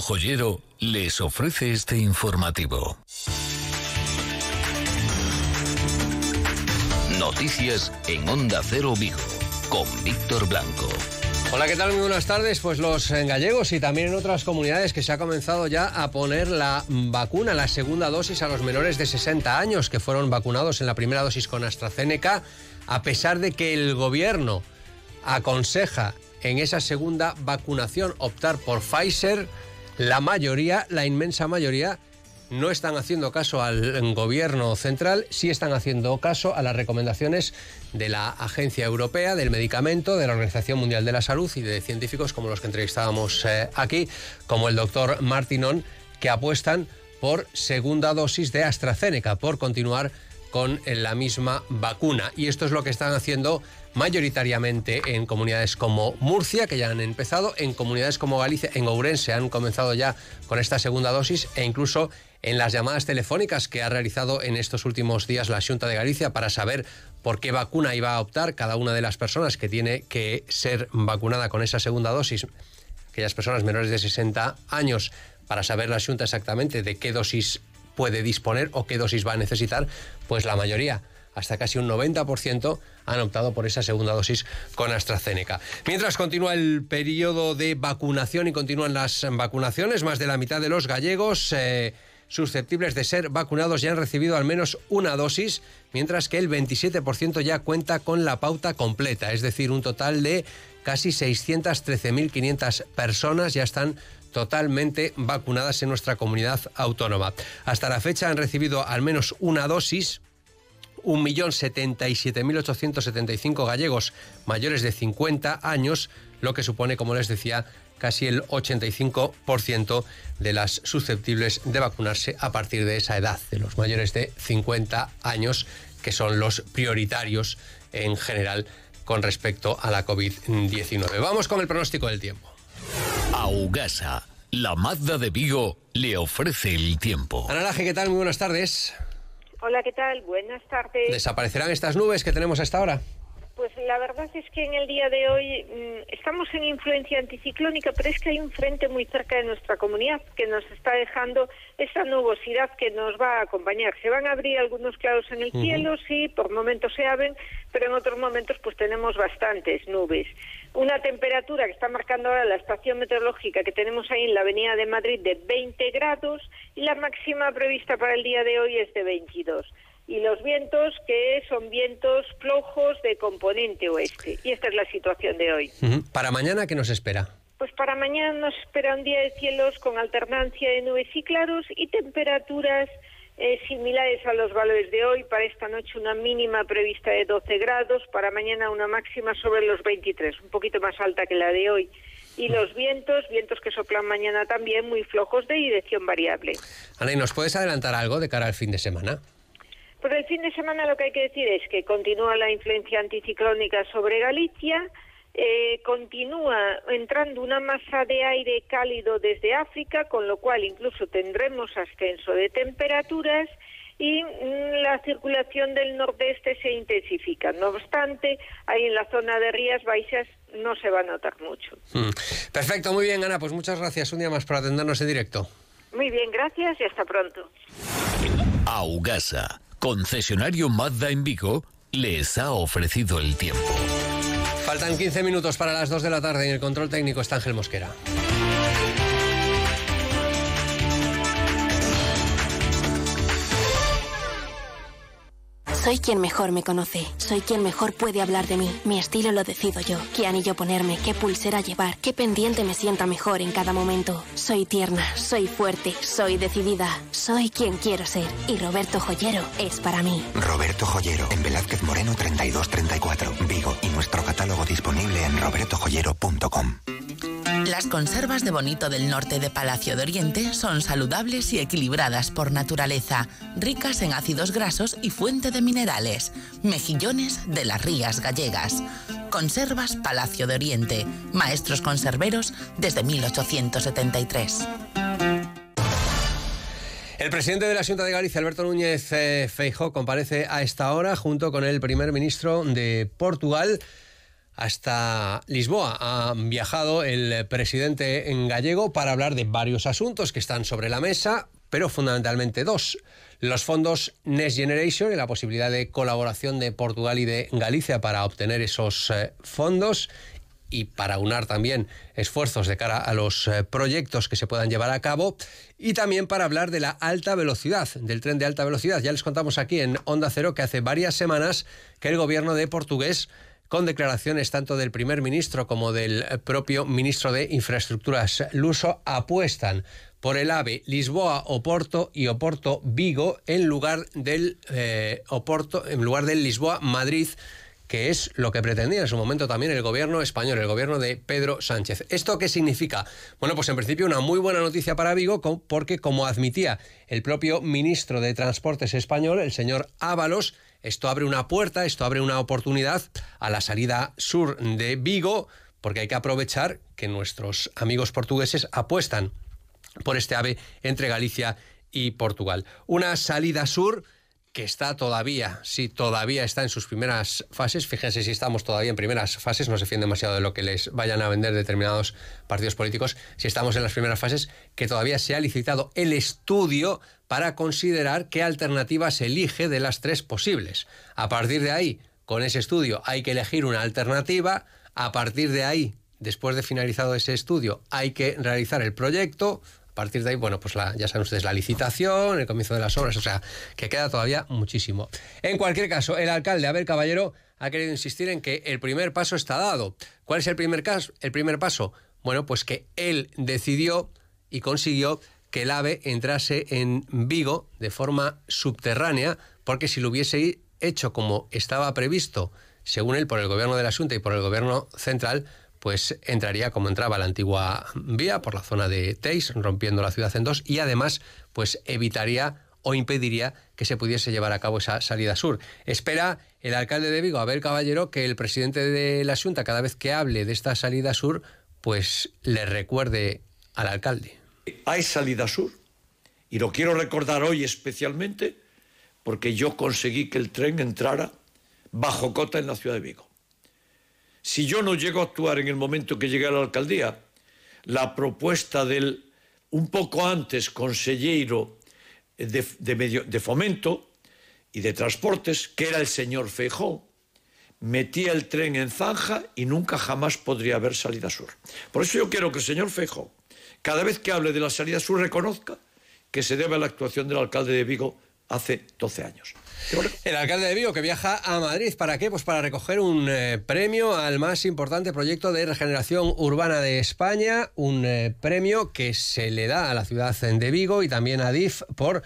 Joyero les ofrece este informativo. Noticias en Onda Cero Vigo con Víctor Blanco. Hola, ¿qué tal? Muy buenas tardes. Pues los gallegos y también en otras comunidades que se ha comenzado ya a poner la vacuna, la segunda dosis a los menores de 60 años que fueron vacunados en la primera dosis con AstraZeneca, a pesar de que el gobierno aconseja en esa segunda vacunación optar por Pfizer, la mayoría, la inmensa mayoría, no están haciendo caso al gobierno central, sí están haciendo caso a las recomendaciones de la Agencia Europea del Medicamento, de la Organización Mundial de la Salud y de científicos como los que entrevistábamos eh, aquí, como el doctor Martinón, que apuestan por segunda dosis de AstraZeneca, por continuar con la misma vacuna. Y esto es lo que están haciendo mayoritariamente en comunidades como Murcia, que ya han empezado, en comunidades como Galicia, en Ourense han comenzado ya con esta segunda dosis e incluso en las llamadas telefónicas que ha realizado en estos últimos días la Junta de Galicia para saber por qué vacuna iba a optar cada una de las personas que tiene que ser vacunada con esa segunda dosis, aquellas personas menores de 60 años, para saber la Junta exactamente de qué dosis puede disponer o qué dosis va a necesitar, pues la mayoría hasta casi un 90% han optado por esa segunda dosis con AstraZeneca. Mientras continúa el periodo de vacunación y continúan las vacunaciones, más de la mitad de los gallegos eh, susceptibles de ser vacunados ya han recibido al menos una dosis, mientras que el 27% ya cuenta con la pauta completa, es decir, un total de casi 613.500 personas ya están totalmente vacunadas en nuestra comunidad autónoma. Hasta la fecha han recibido al menos una dosis 1.077.875 gallegos mayores de 50 años, lo que supone, como les decía, casi el 85% de las susceptibles de vacunarse a partir de esa edad, de los mayores de 50 años, que son los prioritarios en general con respecto a la COVID-19. Vamos con el pronóstico del tiempo. Augasa, la Mazda de Vigo, le ofrece el tiempo. Ana Laje, ¿qué tal? Muy buenas tardes. Hola, ¿qué tal? Buenas tardes. ¿Desaparecerán estas nubes que tenemos hasta ahora? Pues la verdad es que en el día de hoy mm, estamos en influencia anticiclónica, pero es que hay un frente muy cerca de nuestra comunidad que nos está dejando esa nubosidad que nos va a acompañar. Se van a abrir algunos claros en el cielo, sí, por momentos se abren, pero en otros momentos pues tenemos bastantes nubes. Una temperatura que está marcando ahora la estación meteorológica que tenemos ahí en la Avenida de Madrid de 20 grados y la máxima prevista para el día de hoy es de 22 y los vientos que son vientos flojos de componente oeste. Y esta es la situación de hoy. ¿Para mañana qué nos espera? Pues para mañana nos espera un día de cielos con alternancia de nubes y claros y temperaturas eh, similares a los valores de hoy. Para esta noche una mínima prevista de 12 grados, para mañana una máxima sobre los 23, un poquito más alta que la de hoy. Y los vientos, vientos que soplan mañana también muy flojos de dirección variable. Ana, ¿y nos puedes adelantar algo de cara al fin de semana? Por el fin de semana lo que hay que decir es que continúa la influencia anticiclónica sobre Galicia, eh, continúa entrando una masa de aire cálido desde África, con lo cual incluso tendremos ascenso de temperaturas y mm, la circulación del nordeste se intensifica. No obstante, ahí en la zona de Rías Baixas no se va a notar mucho. Hmm. Perfecto, muy bien, Ana. Pues muchas gracias un día más por atendernos en directo. Muy bien, gracias y hasta pronto. Augasa concesionario Mazda en Vigo, les ha ofrecido el tiempo. Faltan 15 minutos para las 2 de la tarde. En el control técnico está Ángel Mosquera. Soy quien mejor me conoce. Soy quien mejor puede hablar de mí. Mi estilo lo decido yo. ¿Qué anillo ponerme? ¿Qué pulsera llevar? ¿Qué pendiente me sienta mejor en cada momento? Soy tierna, soy fuerte, soy decidida. Soy quien quiero ser. Y Roberto Joyero es para mí. Roberto Joyero, en Velázquez Moreno 3234, Vigo. Y nuestro catálogo disponible en robertojoyero.com. Las conservas de Bonito del Norte de Palacio de Oriente son saludables y equilibradas por naturaleza, ricas en ácidos grasos y fuente de minerales. Mejillones de las rías gallegas. Conservas Palacio de Oriente. Maestros conserveros desde 1873. El presidente de la Junta de Galicia, Alberto Núñez eh, Feijó, comparece a esta hora junto con el primer ministro de Portugal hasta Lisboa. Ha viajado el presidente en gallego para hablar de varios asuntos que están sobre la mesa, pero fundamentalmente dos. Los fondos Next Generation y la posibilidad de colaboración de Portugal y de Galicia para obtener esos eh, fondos y para unar también esfuerzos de cara a los eh, proyectos que se puedan llevar a cabo y también para hablar de la alta velocidad, del tren de alta velocidad. Ya les contamos aquí en Onda Cero que hace varias semanas que el gobierno de Portugués con declaraciones tanto del primer ministro como del propio ministro de Infraestructuras Luso, apuestan por el AVE Lisboa-Oporto y Oporto-Vigo en lugar del eh, Oporto, en lugar del Lisboa-Madrid que es lo que pretendía en su momento también el gobierno español, el gobierno de Pedro Sánchez. ¿Esto qué significa? Bueno, pues en principio una muy buena noticia para Vigo, porque como admitía el propio ministro de Transportes español, el señor Ábalos, esto abre una puerta, esto abre una oportunidad a la salida sur de Vigo, porque hay que aprovechar que nuestros amigos portugueses apuestan por este AVE entre Galicia y Portugal. Una salida sur que está todavía, sí, todavía está en sus primeras fases. Fíjense si estamos todavía en primeras fases, no se fíen demasiado de lo que les vayan a vender determinados partidos políticos. Si estamos en las primeras fases, que todavía se ha licitado el estudio para considerar qué alternativa se elige de las tres posibles. A partir de ahí, con ese estudio hay que elegir una alternativa. A partir de ahí, después de finalizado ese estudio, hay que realizar el proyecto a partir de ahí, bueno, pues ya saben ustedes, la licitación, el comienzo de las obras, o sea, que queda todavía muchísimo. En cualquier caso, el alcalde Abel Caballero ha querido insistir en que el primer paso está dado. ¿Cuál es el primer, caso, el primer paso? Bueno, pues que él decidió y consiguió que el AVE entrase en Vigo de forma subterránea, porque si lo hubiese hecho como estaba previsto, según él, por el gobierno de la Junta y por el gobierno central, pues entraría como entraba la antigua vía por la zona de Teis, rompiendo la ciudad en dos y además pues evitaría o impediría que se pudiese llevar a cabo esa salida sur. Espera el alcalde de Vigo, Abel Caballero, que el presidente de la Junta, cada vez que hable de esta salida sur, pues le recuerde al alcalde. Hay salida sur y lo quiero recordar hoy especialmente porque yo conseguí que el tren entrara bajo cota en la ciudad de Vigo. Si yo no llego a actuar en el momento que llegué a la alcaldía, la propuesta del un poco antes consejero de, de fomento y de transportes, que era el señor Feijó, metía el tren en zanja y nunca jamás podría haber salida sur. Por eso yo quiero que el señor Feijó, cada vez que hable de la salida sur, reconozca que se debe a la actuación del alcalde de Vigo hace 12 años. El alcalde de Vigo que viaja a Madrid, ¿para qué? Pues para recoger un eh, premio al más importante proyecto de regeneración urbana de España, un eh, premio que se le da a la ciudad de Vigo y también a DIF por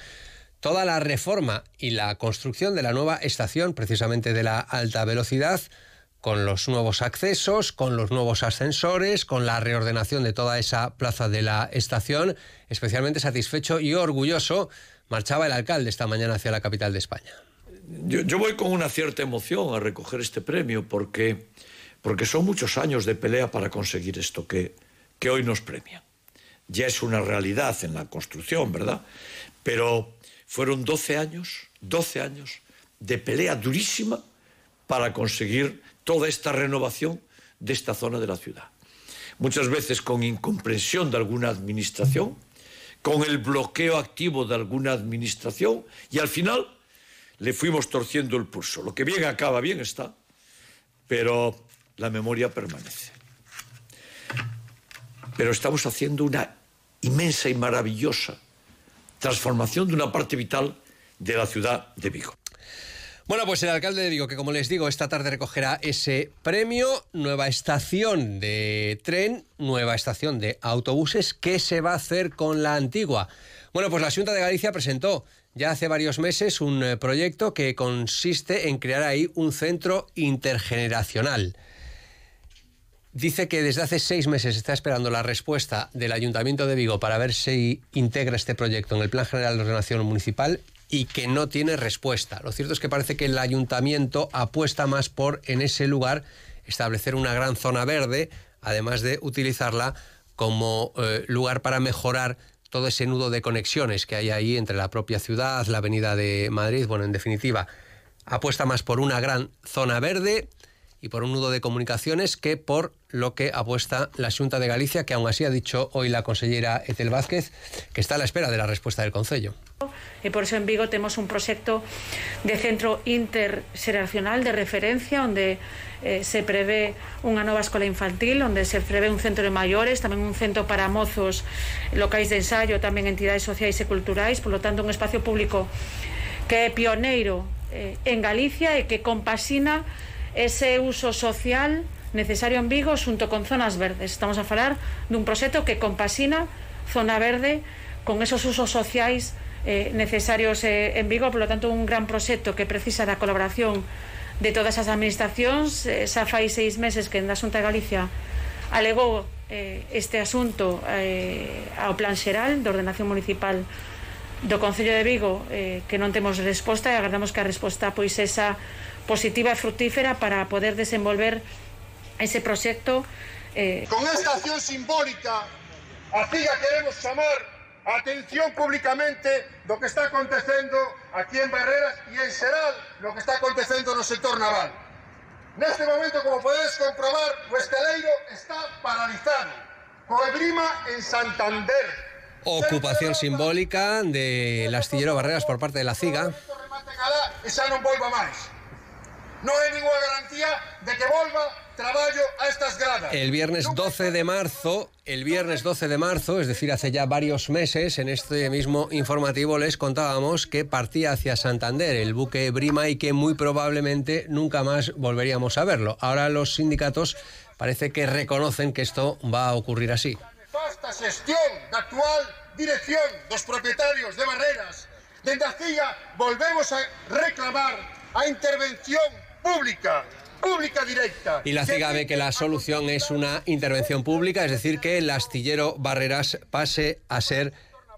toda la reforma y la construcción de la nueva estación, precisamente de la alta velocidad, con los nuevos accesos, con los nuevos ascensores, con la reordenación de toda esa plaza de la estación, especialmente satisfecho y orgulloso marchaba el alcalde esta mañana hacia la capital de España. Yo, voy con una cierta emoción a recoger este premio porque, porque son muchos años de pelea para conseguir esto que, que hoy nos premia. Ya es una realidad en la construcción, ¿verdad? Pero fueron 12 años, 12 años de pelea durísima para conseguir toda esta renovación de esta zona de la ciudad. Muchas veces con incomprensión de alguna administración, con el bloqueo activo de alguna administración y al final le fuimos torciendo el pulso. Lo que bien acaba, bien está, pero la memoria permanece. Pero estamos haciendo una inmensa y maravillosa transformación de una parte vital de la ciudad de Vigo. Bueno, pues el alcalde de Vigo, que como les digo, esta tarde recogerá ese premio, nueva estación de tren, nueva estación de autobuses, ¿qué se va a hacer con la antigua? Bueno, pues la Junta de Galicia presentó ya hace varios meses un eh, proyecto que consiste en crear ahí un centro intergeneracional. Dice que desde hace seis meses está esperando la respuesta del Ayuntamiento de Vigo para ver si integra este proyecto en el Plan General de Ordenación Municipal y que no tiene respuesta. Lo cierto es que parece que el ayuntamiento apuesta más por en ese lugar establecer una gran zona verde, además de utilizarla como eh, lugar para mejorar todo ese nudo de conexiones que hay ahí entre la propia ciudad, la avenida de Madrid. Bueno, en definitiva, apuesta más por una gran zona verde y por un nudo de comunicaciones que por lo que apuesta la Junta de Galicia, que aún así ha dicho hoy la consellera Etel Vázquez que está a la espera de la respuesta del Concello. E por iso en Vigo temos un proxecto de centro interxeracional de referencia onde eh, se prevé unha nova escola infantil, onde se prevé un centro de maiores, tamén un centro para mozos, locais de ensayo, tamén entidades sociais e culturais, por lo tanto un espacio público que é pioneiro eh, en Galicia e que compasina ese uso social necesario en Vigo xunto con zonas verdes. Estamos a falar dun proxecto que compasina zona verde con esos usos sociais eh, necesarios eh, en vigor, polo tanto un gran proxecto que precisa da colaboración de todas as administracións. Eh, xa fai seis meses que na Xunta de Galicia alegou eh, este asunto eh, ao plan xeral de ordenación municipal do Concello de Vigo eh, que non temos resposta e agardamos que a resposta pois esa positiva e fructífera para poder desenvolver ese proxecto eh... Con esta acción simbólica así a queremos chamar atención públicamente lo que está acontecendo aquí en Barreras y en Seral lo que está acontecendo el sector naval. En este momento, como podéis comprobar, o esteleiro está paralizado. Coebrima en Santander. Ocupación simbólica del astillero Barreras por parte de la CIGA. Esa non volva máis. Non hai ninguna garantía de que volva trabajo a estas gradas. El viernes 12 de marzo, el viernes 12 de marzo, es decir, hace ya varios meses, en este mismo informativo les contábamos que partía hacia Santander el buque Brima y que muy probablemente nunca más volveríamos a verlo. Ahora los sindicatos parece que reconocen que esto va a ocurrir así. Esta gestión la actual dirección los propietarios de barreras. Desde aquí volvemos a reclamar a intervención pública pública directa. Y la CIGA ve que la solución es una intervención pública, es decir, que el astillero Barreras pase a ser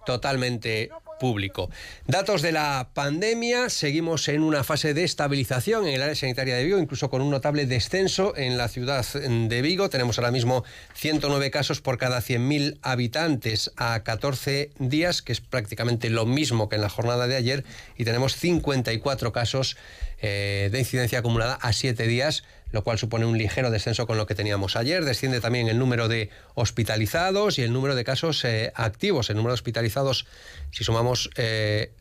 totalmente público. Datos de la pandemia, seguimos en una fase de estabilización en el área sanitaria de Vigo, incluso con un notable descenso en la ciudad de Vigo. Tenemos ahora mismo 109 casos por cada 100.000 habitantes a 14 días, que es prácticamente lo mismo que en la jornada de ayer, y tenemos 54 casos eh, de incidencia acumulada a siete días, lo cual supone un ligero descenso con lo que teníamos ayer. Desciende también el número de hospitalizados y el número de casos eh, activos. El número de hospitalizados, si sumamos eh,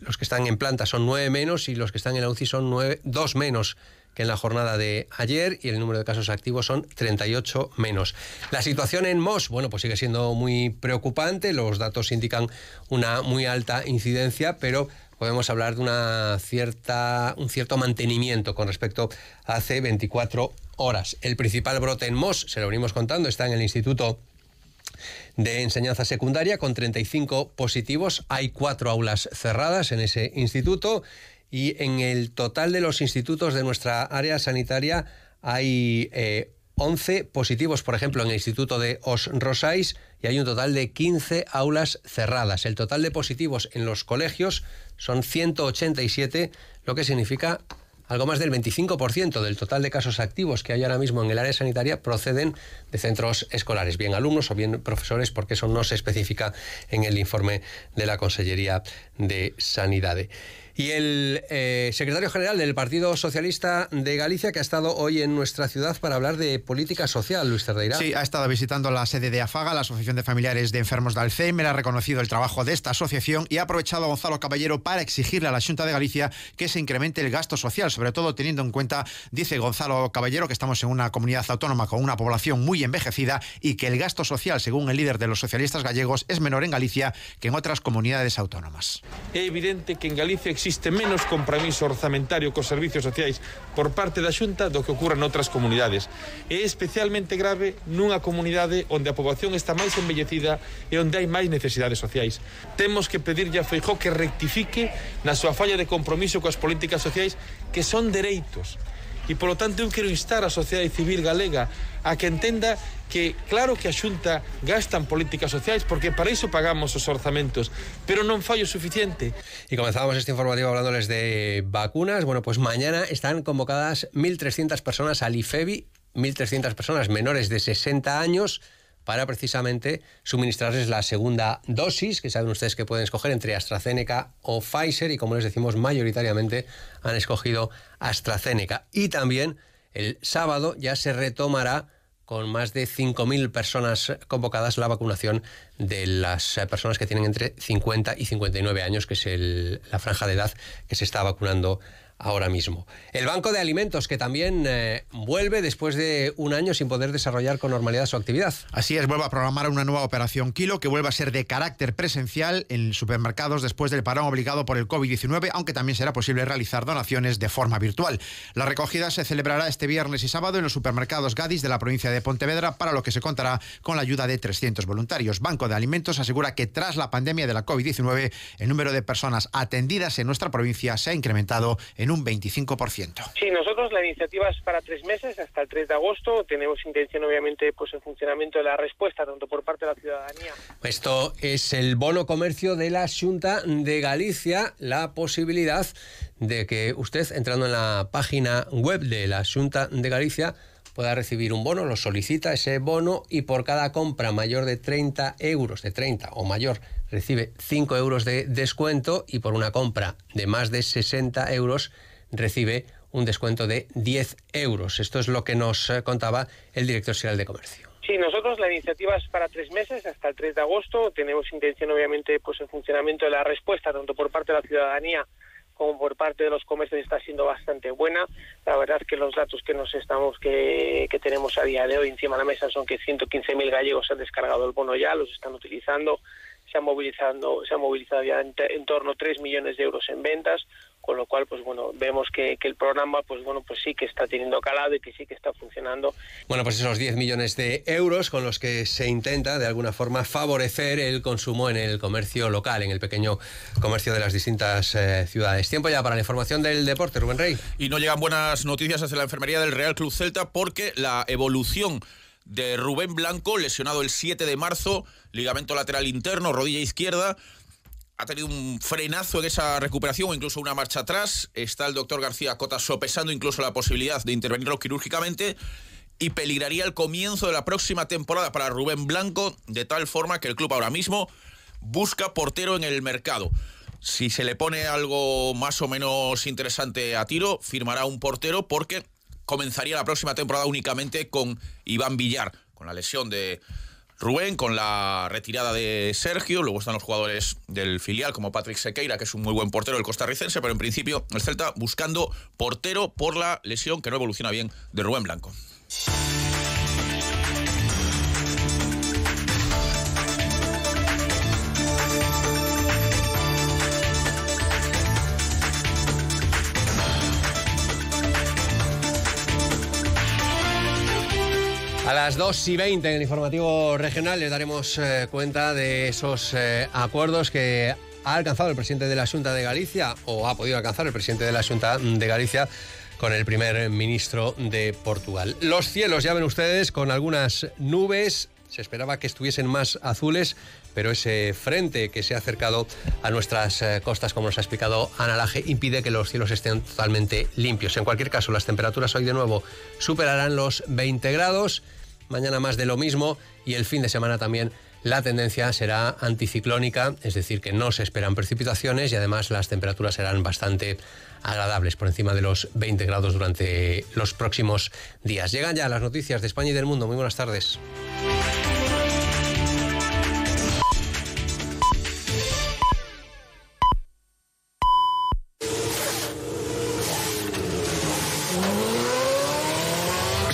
los que están en planta, son nueve menos y los que están en la UCI son nueve, dos menos que en la jornada de ayer y el número de casos activos son 38 menos. La situación en Mos, bueno, pues sigue siendo muy preocupante, los datos indican una muy alta incidencia, pero podemos hablar de una cierta, un cierto mantenimiento con respecto a hace 24 horas. El principal brote en Mos, se lo venimos contando, está en el Instituto de Enseñanza Secundaria con 35 positivos. Hay cuatro aulas cerradas en ese instituto y en el total de los institutos de nuestra área sanitaria hay 11 eh, positivos, por ejemplo, en el Instituto de Os Rosais y hay un total de 15 aulas cerradas. El total de positivos en los colegios son 187, lo que significa algo más del 25% del total de casos activos que hay ahora mismo en el área sanitaria proceden de centros escolares, bien alumnos o bien profesores, porque eso no se especifica en el informe de la Consellería de Sanidad. Y el eh, secretario general del Partido Socialista de Galicia, que ha estado hoy en nuestra ciudad para hablar de política social, Luis Cerdeira. Sí, ha estado visitando la sede de AFAGA, la Asociación de Familiares de Enfermos de Alzheimer, ha reconocido el trabajo de esta asociación y ha aprovechado a Gonzalo Caballero para exigirle a la Junta de Galicia que se incremente el gasto social, sobre todo teniendo en cuenta, dice Gonzalo Caballero, que estamos en una comunidad autónoma con una población muy envejecida y que el gasto social, según el líder de los socialistas gallegos, es menor en Galicia que en otras comunidades autónomas. Es evidente que en Galicia existe existe menos compromiso orzamentario cos servizos sociais por parte da Xunta do que ocurre noutras comunidades. É especialmente grave nunha comunidade onde a poboación está máis envellecida e onde hai máis necesidades sociais. Temos que pedirlle a Feijó que rectifique na súa falla de compromiso coas políticas sociais que son dereitos E, polo tanto, eu quero instar a sociedade civil galega a que entenda que claro que a Xunta gasta en políticas sociais porque para iso pagamos os orzamentos, pero non fai o suficiente. Y comenzábamos este informativo hablándoles de vacunas. Bueno, pues mañana están convocadas 1.300 personas al IFEBI, 1.300 personas menores de 60 años para precisamente suministrarles la segunda dosis, que saben ustedes que pueden escoger entre AstraZeneca o Pfizer, y como les decimos, mayoritariamente han escogido AstraZeneca. Y también el sábado ya se retomará con más de 5.000 personas convocadas la vacunación de las personas que tienen entre 50 y 59 años, que es la franja de edad que se está vacunando ahora mismo. El Banco de Alimentos, que también eh, vuelve después de un año sin poder desarrollar con normalidad su actividad. Así es, vuelve a programar una nueva operación Kilo que vuelve a ser de carácter presencial en supermercados después del parón obligado por el COVID-19, aunque también será posible realizar donaciones de forma virtual. La recogida se celebrará este viernes y sábado en los supermercados Gadis de la provincia de Pontevedra, para lo que se contará con la ayuda de 300 voluntarios. Banco de Alimentos asegura que tras la pandemia de la COVID-19, el número de personas atendidas en nuestra provincia se ha incrementado en un 25%. Sí, nosotros la iniciativa es para tres meses, hasta el 3 de agosto. Tenemos intención, obviamente, pues el funcionamiento de la respuesta, tanto por parte de la ciudadanía. Esto es el bono comercio de la Junta de Galicia, la posibilidad de que usted, entrando en la página web de la Junta de Galicia, pueda recibir un bono, lo solicita ese bono y por cada compra mayor de 30 euros, de 30 o mayor, recibe 5 euros de descuento y por una compra de más de 60 euros recibe un descuento de 10 euros. Esto es lo que nos eh, contaba el director general de Comercio. Sí, nosotros la iniciativa es para tres meses, hasta el 3 de agosto. Tenemos intención, obviamente, pues el funcionamiento de la respuesta, tanto por parte de la ciudadanía como por parte de los comercios está siendo bastante buena. La verdad que los datos que nos estamos que, que tenemos a día de hoy encima de la mesa son que 115.000 gallegos han descargado el bono ya, los están utilizando se ha movilizado, se ha movilizado ya en, torno a 3 millones de euros en ventas, con lo cual pues bueno vemos que, el programa pues bueno pues sí que está teniendo calado y que sí que está funcionando bueno pues esos 10 millones de euros con los que se intenta de alguna forma favorecer el consumo en el comercio local en el pequeño comercio de las distintas eh, ciudades tiempo ya para la información del deporte Rubén Rey y no llegan buenas noticias hacia la enfermería del Real Club Celta porque la evolución de Rubén Blanco, lesionado el 7 de marzo, ligamento lateral interno, rodilla izquierda. Ha tenido un frenazo en esa recuperación o incluso una marcha atrás. Está el doctor García Cota sopesando incluso la posibilidad de intervenirlo quirúrgicamente y peligraría el comienzo de la próxima temporada para Rubén Blanco, de tal forma que el club ahora mismo busca portero en el mercado. Si se le pone algo más o menos interesante a tiro, firmará un portero porque comenzaría la próxima temporada únicamente con Iván Villar, con la lesión de Rubén, con la retirada de Sergio, luego están los jugadores del filial como Patrick Sequeira, que es un muy buen portero del costarricense, pero en principio el Celta buscando portero por la lesión que no evoluciona bien de Rubén Blanco. Las 2 y 20 en el informativo regional les daremos eh, cuenta de esos eh, acuerdos que ha alcanzado el presidente de la Junta de Galicia o ha podido alcanzar el presidente de la Junta de Galicia con el primer ministro de Portugal. Los cielos, ya ven ustedes, con algunas nubes. Se esperaba que estuviesen más azules, pero ese frente que se ha acercado a nuestras eh, costas, como nos ha explicado Ana Laje, impide que los cielos estén totalmente limpios. En cualquier caso, las temperaturas hoy de nuevo superarán los 20 grados mañana más de lo mismo y el fin de semana también la tendencia será anticiclónica, es decir, que no se esperan precipitaciones y además las temperaturas serán bastante agradables, por encima de los 20 grados durante los próximos días. Llegan ya las noticias de España y del mundo. Muy buenas tardes.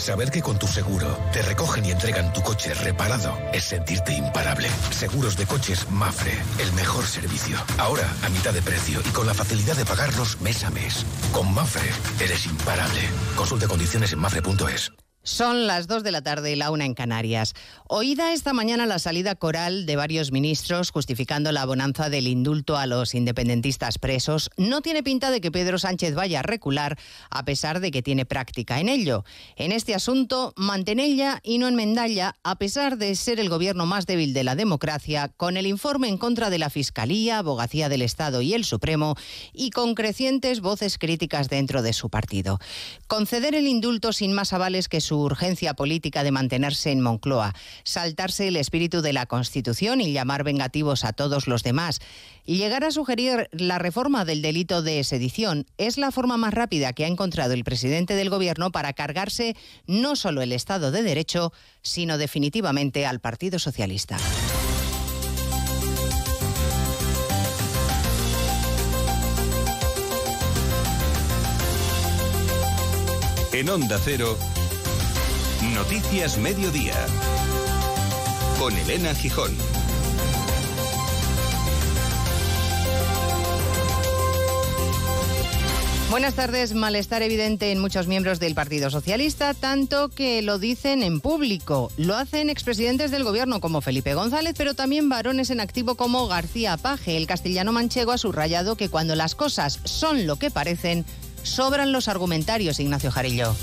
Saber que con tu seguro te recogen y entregan tu coche reparado es sentirte imparable. Seguros de coches Mafre, el mejor servicio. Ahora a mitad de precio y con la facilidad de pagarlos mes a mes. Con Mafre eres imparable. Consulte condiciones en mafre.es. Son las 2 de la tarde y la una en Canarias. Oída esta mañana la salida coral de varios ministros justificando la bonanza del indulto a los independentistas presos, no tiene pinta de que Pedro Sánchez vaya a recular, a pesar de que tiene práctica en ello. En este asunto, mantenella y no enmendalla, a pesar de ser el gobierno más débil de la democracia, con el informe en contra de la Fiscalía, Abogacía del Estado y el Supremo, y con crecientes voces críticas dentro de su partido. Conceder el indulto sin más avales que su su urgencia política de mantenerse en Moncloa, saltarse el espíritu de la Constitución y llamar vengativos a todos los demás. Y llegar a sugerir la reforma del delito de sedición es la forma más rápida que ha encontrado el presidente del Gobierno para cargarse no solo el Estado de Derecho, sino definitivamente al Partido Socialista. En Onda Cero, Noticias Mediodía, con Elena Gijón. Buenas tardes. Malestar evidente en muchos miembros del Partido Socialista, tanto que lo dicen en público. Lo hacen expresidentes del gobierno como Felipe González, pero también varones en activo como García Paje. El castellano manchego ha subrayado que cuando las cosas son lo que parecen, sobran los argumentarios, Ignacio Jarillo.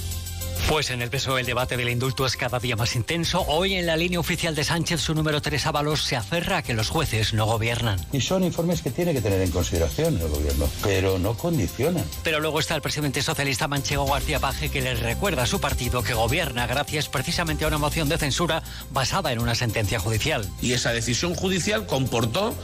Pues en el peso el debate del indulto es cada día más intenso. Hoy en la línea oficial de Sánchez, su número 3 Ábalos se aferra a que los jueces no gobiernan. Y son informes que tiene que tener en consideración el gobierno, pero no condicionan. Pero luego está el presidente socialista manchego García Paje que le recuerda a su partido que gobierna gracias precisamente a una moción de censura basada en una sentencia judicial. Y esa decisión judicial comportó